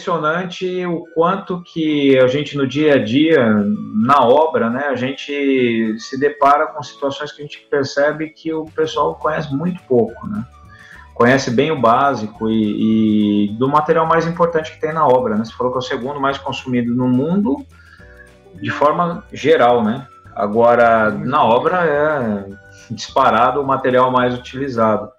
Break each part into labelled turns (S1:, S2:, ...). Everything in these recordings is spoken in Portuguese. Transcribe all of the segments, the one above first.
S1: impressionante o quanto que a gente no dia a dia, na obra, né, a gente se depara com situações que a gente percebe que o pessoal conhece muito pouco, né? Conhece bem o básico e, e do material mais importante que tem na obra, né? Você falou que é o segundo mais consumido no mundo de forma geral, né? Agora, na obra é disparado o material mais utilizado.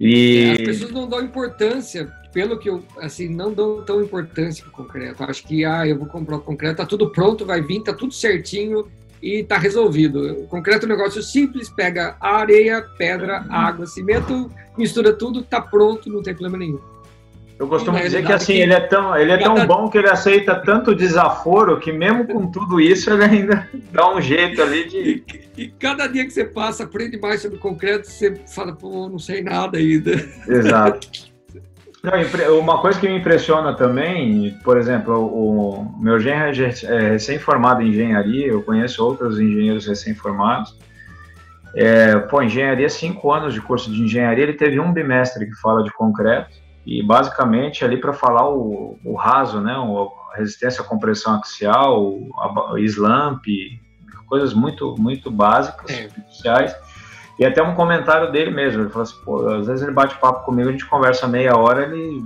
S2: E... As pessoas não dão importância, pelo que eu, assim, não dão tão importância para o concreto. Acho que, ah, eu vou comprar o concreto, tá tudo pronto, vai vir, tá tudo certinho e tá resolvido. O concreto é um negócio simples, pega areia, pedra, água, cimento, mistura tudo, tá pronto, não tem problema nenhum.
S1: Eu costumo dizer que assim, ele é tão, ele é tão cada... bom que ele aceita tanto desaforo que mesmo com tudo isso ele ainda dá um jeito ali de.
S2: E, e cada dia que você passa, aprende mais sobre concreto, você fala, pô, não sei nada ainda.
S1: Exato. Não, uma coisa que me impressiona também, por exemplo, o, meu genro é recém-formado em engenharia, eu conheço outros engenheiros recém-formados. É, pô, engenharia, cinco anos de curso de engenharia, ele teve um bimestre que fala de concreto e basicamente ali para falar o, o, raso, né, a resistência à compressão axial, o, slump, coisas muito muito básicas, é. E até um comentário dele mesmo, ele falou assim, pô, às vezes ele bate papo comigo, a gente conversa meia hora, ele,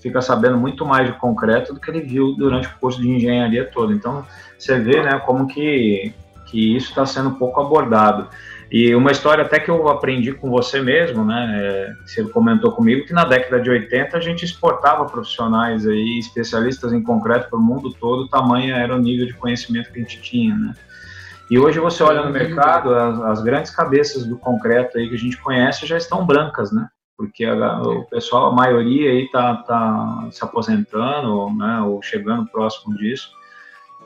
S1: fica sabendo muito mais de concreto do que ele viu durante o curso de engenharia todo. Então, você vê, né, como que, que isso está sendo pouco abordado. E uma história até que eu aprendi com você mesmo, né? É, você comentou comigo que na década de 80 a gente exportava profissionais aí, especialistas em concreto para o mundo todo, tamanho era o nível de conhecimento que a gente tinha, né? E hoje você olha no mercado, as, as grandes cabeças do concreto aí que a gente conhece já estão brancas, né? Porque a, o pessoal, a maioria aí tá, tá se aposentando, né? Ou chegando próximo disso.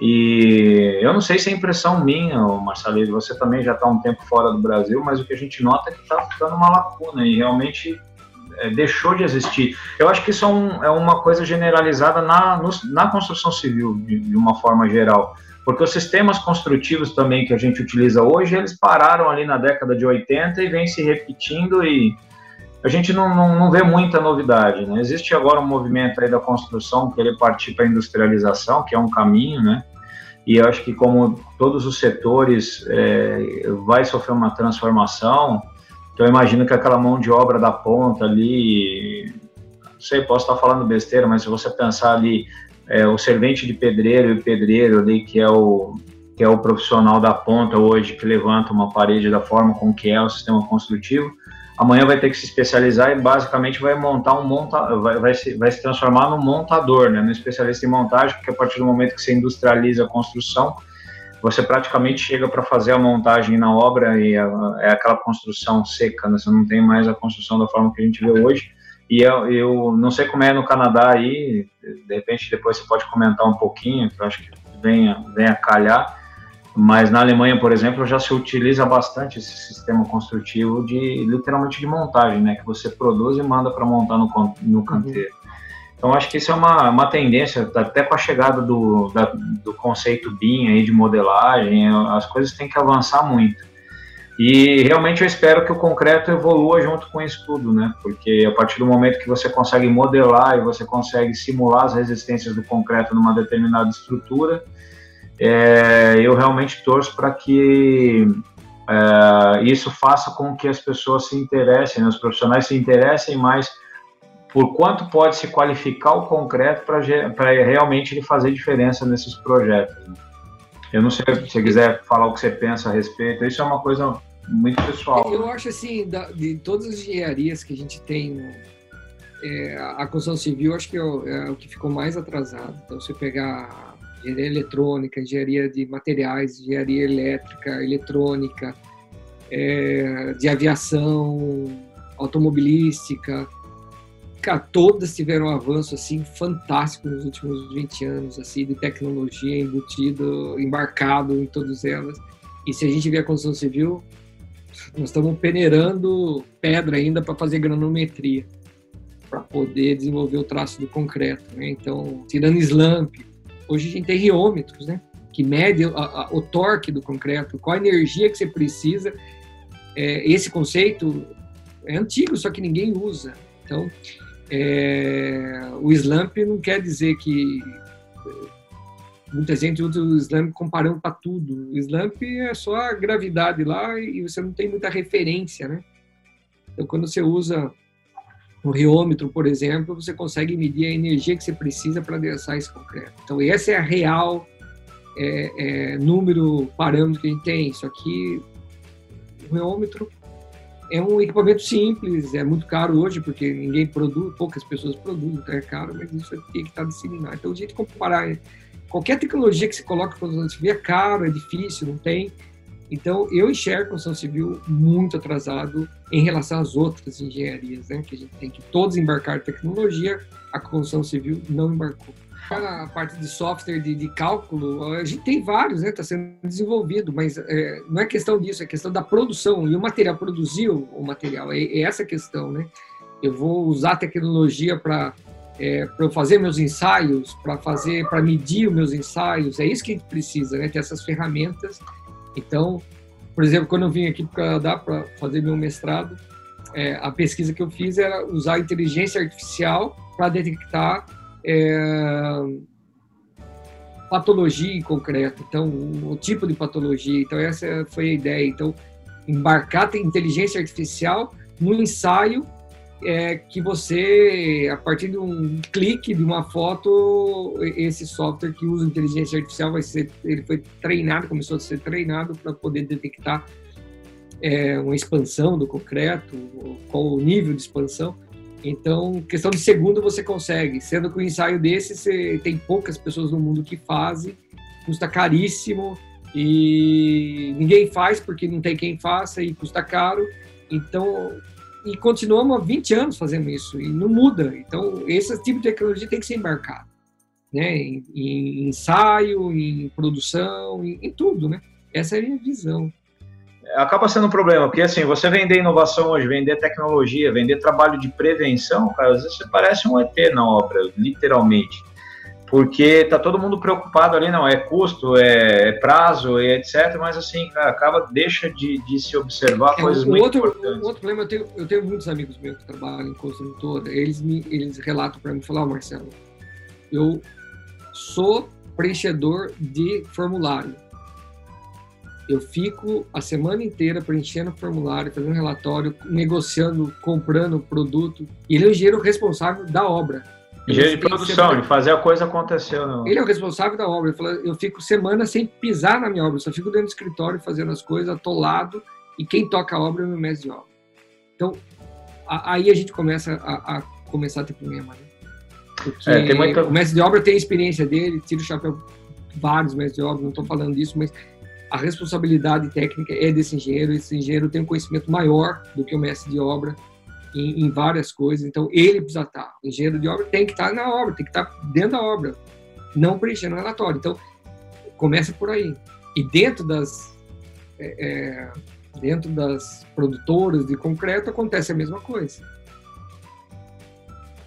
S1: E eu não sei se é impressão minha, Marcelo, você também já está um tempo fora do Brasil, mas o que a gente nota é que está ficando uma lacuna e realmente é, deixou de existir. Eu acho que isso é, um, é uma coisa generalizada na, no, na construção civil, de, de, uma forma geral. Porque os sistemas construtivos também que a gente utiliza hoje, eles pararam ali na década de 80 e vem se repetindo e a gente não, não, não vê muita novidade. Né? Existe agora um movimento aí da construção querer partir para a industrialização, que é um caminho, né? E eu acho que como todos os setores é, vai sofrer uma transformação, então eu imagino que aquela mão de obra da ponta ali, não sei, posso estar falando besteira, mas se você pensar ali, é, o servente de pedreiro e o pedreiro ali, que é o, que é o profissional da ponta hoje, que levanta uma parede da forma com que é o sistema construtivo, amanhã vai ter que se especializar e basicamente vai montar um monta, vai, vai, se, vai se transformar num montador, né, no especialista em montagem, porque a partir do momento que você industrializa a construção, você praticamente chega para fazer a montagem na obra e é, é aquela construção seca, né, você não tem mais a construção da forma que a gente vê hoje. E eu, eu não sei como é no Canadá aí, de repente depois você pode comentar um pouquinho, que eu acho que vem, vem a calhar, mas na Alemanha, por exemplo, já se utiliza bastante esse sistema construtivo de literalmente de montagem, né? Que você produz e manda para montar no, no uhum. canteiro. Uhum. Então acho que isso é uma, uma tendência, até com a chegada do, da, do conceito BIM aí de modelagem, as coisas têm que avançar muito. E realmente eu espero que o concreto evolua junto com isso tudo, né? Porque a partir do momento que você consegue modelar e você consegue simular as resistências do concreto numa determinada estrutura, é, eu realmente torço para que é, isso faça com que as pessoas se interessem, né, os profissionais se interessem mais por quanto pode se qualificar o concreto para realmente ele fazer diferença nesses projetos. Né? Eu não sei se você quiser falar o que você pensa a respeito, isso é uma coisa muito pessoal.
S2: Eu acho assim, da, de todas as engenharias que a gente tem, é, a construção civil acho que é o, é o que ficou mais atrasado. Então, se pegar engenharia eletrônica, engenharia de materiais, engenharia elétrica, eletrônica, é, de aviação, automobilística. Cara, todas tiveram um avanço assim fantástico nos últimos 20 anos, assim, de tecnologia embutido, embarcado em todas elas. E se a gente vê a construção civil, nós estamos peneirando pedra ainda para fazer granometria, para poder desenvolver o traço do concreto. Né? Então, tirando slump, Hoje a gente tem riômetros, né? Que mede a, a, o torque do concreto, qual a energia que você precisa. É, esse conceito é antigo, só que ninguém usa. Então, É, o slump não quer dizer que muita gente usa o slump comparando para tudo. O slump é só a gravidade lá e você não tem muita referência, né? Então, quando você usa o riômetro, por exemplo, você consegue medir a energia que você precisa para adensar esse concreto. Então, esse é a real é, é, número, parâmetro que a gente tem. Isso aqui, o riômetro é um equipamento simples, é muito caro hoje, porque ninguém produz, poucas pessoas produzem, então é caro, mas isso tem que estar disseminado. Então, a gente comparar qualquer tecnologia que se coloca para construção civil é caro, é difícil, não tem. Então, eu enxergo a construção civil muito atrasado em relação às outras engenharias, né? Que a gente tem que todos embarcar tecnologia, a construção civil não embarcou. A parte de software de, de cálculo, a gente tem vários, né? Está sendo desenvolvido, mas é, não é questão disso, é questão da produção. E o material produziu o material, é, é essa questão, né? Eu vou usar tecnologia para é, para fazer meus ensaios, para fazer, para medir os meus ensaios. É isso que a gente precisa, né? Ter essas ferramentas. Então, por exemplo, quando eu vim aqui para o Canadá para fazer meu mestrado, é, a pesquisa que eu fiz era usar inteligência artificial para detectar é, patologia em concreto, então o tipo de patologia. Então essa foi a ideia. Então embarcar a inteligência artificial no ensaio é que você, a partir de um clique de uma foto, esse software que usa inteligência artificial vai ser, ele foi treinado, começou a ser treinado para poder detectar é, uma expansão do concreto, qual o nível de expansão. Então, questão de segundo você consegue, sendo que o ensaio desse você tem poucas pessoas no mundo que fazem, custa caríssimo e ninguém faz porque não tem quem faça e custa caro. Então, e continuamos há 20 anos fazendo isso e não muda. Então, esse tipo de tecnologia tem que ser embarcado, né? Em, em ensaio, em produção, em, em, tudo, né? Essa é a minha visão.
S1: Acaba sendo um problema, porque assim, você vender inovação hoje, vender tecnologia, vender trabalho de prevenção, cara, às vezes você parece um ET na obra, literalmente porque tá todo mundo preocupado ali, não, é custo, é, é prazo, é etc, mas assim, cara, acaba, deixa de, de se observar é, coisas muito
S2: outro,
S1: importantes.
S2: Um outro problema, eu tenho, eu tenho muitos amigos meus que trabalham em construtora, eles, me, eles relatam para mim, falar, oh, Marcelo, eu sou preenchedor de formulário. Eu fico a semana inteira preenchendo formulário, fazendo relatório, negociando, comprando produto. E ele é o engenheiro responsável da obra.
S1: Engenheiro de produção, de fazer a coisa acontecer. Não.
S2: Ele é o responsável da obra. Ele fala, eu fico semana sem pisar na minha obra, só fico dentro do escritório fazendo as coisas, atolado, e quem toca a obra é o meu mestre de obra. Então, a, aí a gente começa a, a, começar a ter problema. Né? Porque é, muita... o mestre de obra tem a experiência dele, tira o chapéu vários mestres de obra, não estou falando disso, mas a responsabilidade técnica é desse engenheiro, esse engenheiro tem um conhecimento maior do que o mestre de obra, em, em, várias coisas. Então, ele precisa estar. O engenheiro de obra tem que estar na obra, tem que estar dentro da obra, não preenchendo o relatório. Então, começa por aí. E dentro das é, é, dentro das produtoras de concreto acontece a mesma coisa.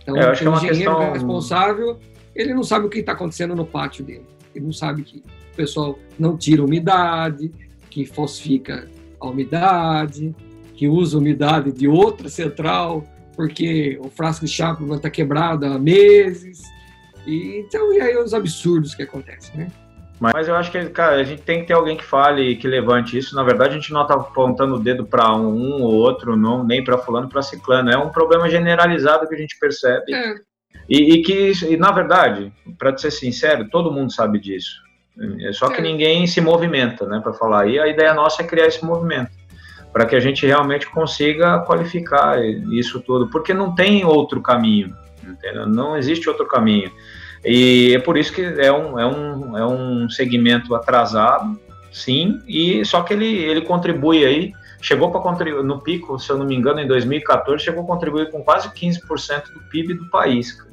S2: Então, é, o engenheiro é questão... é responsável, ele não sabe o que está acontecendo no pátio dele. Ele não sabe que o pessoal não tira umidade, que falsifica a umidade, que usa umidade de outra central, porque o frasco de Chapman está quebrado há meses. E, então, e aí os absurdos que acontecem, né?
S1: Mas eu acho que, cara, a gente tem que ter alguém que fale, que levante isso. Na verdade, a gente não está apontando o dedo para um, um, ou outro, não, nem para fulano, para ciclano. É um problema generalizado que a gente percebe. É. E, e, que, e, na verdade, para ser sincero, todo mundo sabe disso. É só que é. ninguém se movimenta, né, para falar. E a ideia nossa é criar esse movimento para que a gente realmente consiga qualificar isso tudo, porque não tem outro caminho, entendeu? não existe outro caminho. E é por isso que é um, é um, é um segmento atrasado, sim, e só que ele, ele contribui aí, chegou para contribuir, no pico, se eu não me engano, em 2014, chegou a contribuir com quase 15% do PIB do país.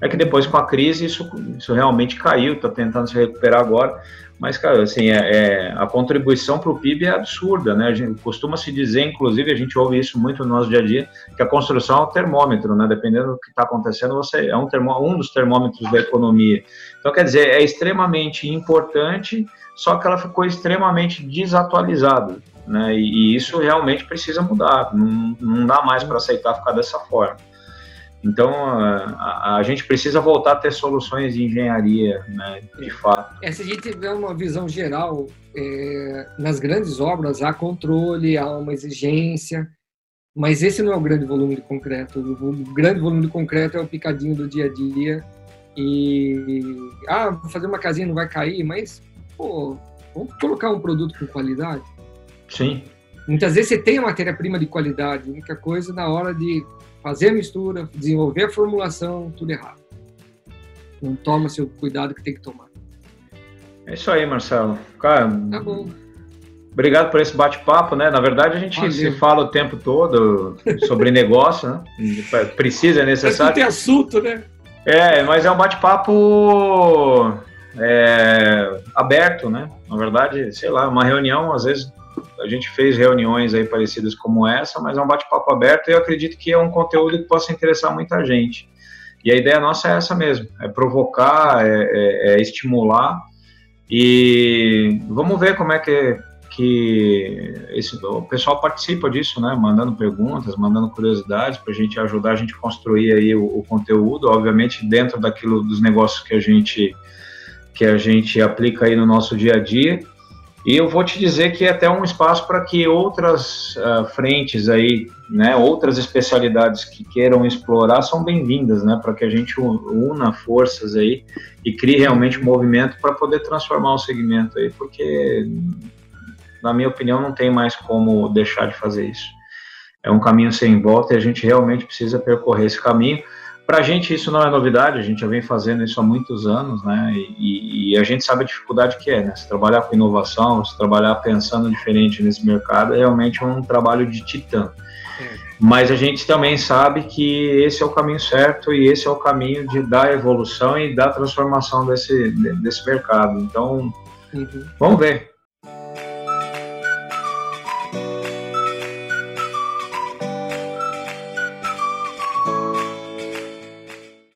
S1: É que depois com a crise isso, isso realmente caiu, está tentando se recuperar agora, mas, cara, assim, é, é a contribuição para o PIB é absurda, né? A gente costuma se dizer, inclusive, a gente ouve isso muito no nosso dia a dia, que a construção é um termômetro, né? Dependendo do que está acontecendo, você é um, termô, um dos termômetros da economia. Então, quer dizer, é extremamente importante, só que ela ficou extremamente desatualizada, né? E, e isso realmente precisa mudar. Não, não dá mais para aceitar ficar dessa forma. Então, a, a, gente precisa voltar a ter soluções de engenharia, né, de fato.
S2: É, se a gente tiver uma visão geral, é, nas grandes obras há controle, há uma exigência, mas esse não é o grande volume de concreto. O grande volume de concreto é o picadinho do dia a dia. E, ah, vou fazer uma casinha não vai cair, mas, pô, vamos colocar um produto com qualidade?
S1: Sim.
S2: Muitas vezes você tem a matéria-prima de qualidade, a única coisa na hora de fazer a mistura, desenvolver a formulação, tudo errado. Não toma seu cuidado que tem que tomar.
S1: É isso aí, Marcelo. Cara,
S2: tá bom.
S1: Obrigado por esse bate-papo, né? Na verdade, a gente Valeu. se fala o tempo todo sobre negócio, né? Precisa, é necessário.
S2: Tem assunto, né?
S1: É, mas é um bate-papo é, aberto, né? Na verdade, sei lá, uma reunião, às vezes a gente fez reuniões aí parecidas como essa, mas é um bate-papo aberto e eu acredito que é um conteúdo que possa interessar muita gente. E a ideia nossa é essa mesmo, é provocar, é, é, é estimular e vamos ver como é que que esse, o pessoal participa disso, né? Mandando perguntas, mandando curiosidades para a gente ajudar a gente a construir aí o, o, conteúdo, obviamente dentro daquilo dos negócios que a gente que a gente aplica aí no nosso dia a dia. E eu vou te dizer que é até um espaço para que outras uh, frentes aí, né, outras especialidades que queiram explorar são bem-vindas, né, para que a gente una forças aí e crie realmente um movimento para poder transformar o segmento aí, porque na minha opinião, não tem mais como deixar de fazer isso. É um caminho sem volta e a gente realmente precisa percorrer esse caminho. Para a gente isso não é novidade, a gente já vem fazendo isso há muitos anos, né? E, e, a gente sabe a dificuldade que é, né? Se trabalhar com inovação, se trabalhar pensando diferente nesse mercado, é realmente um trabalho de titã. É. Mas a gente também sabe que esse é o caminho certo e esse é o caminho de da evolução e da transformação desse, desse mercado. Então, uhum. vamos ver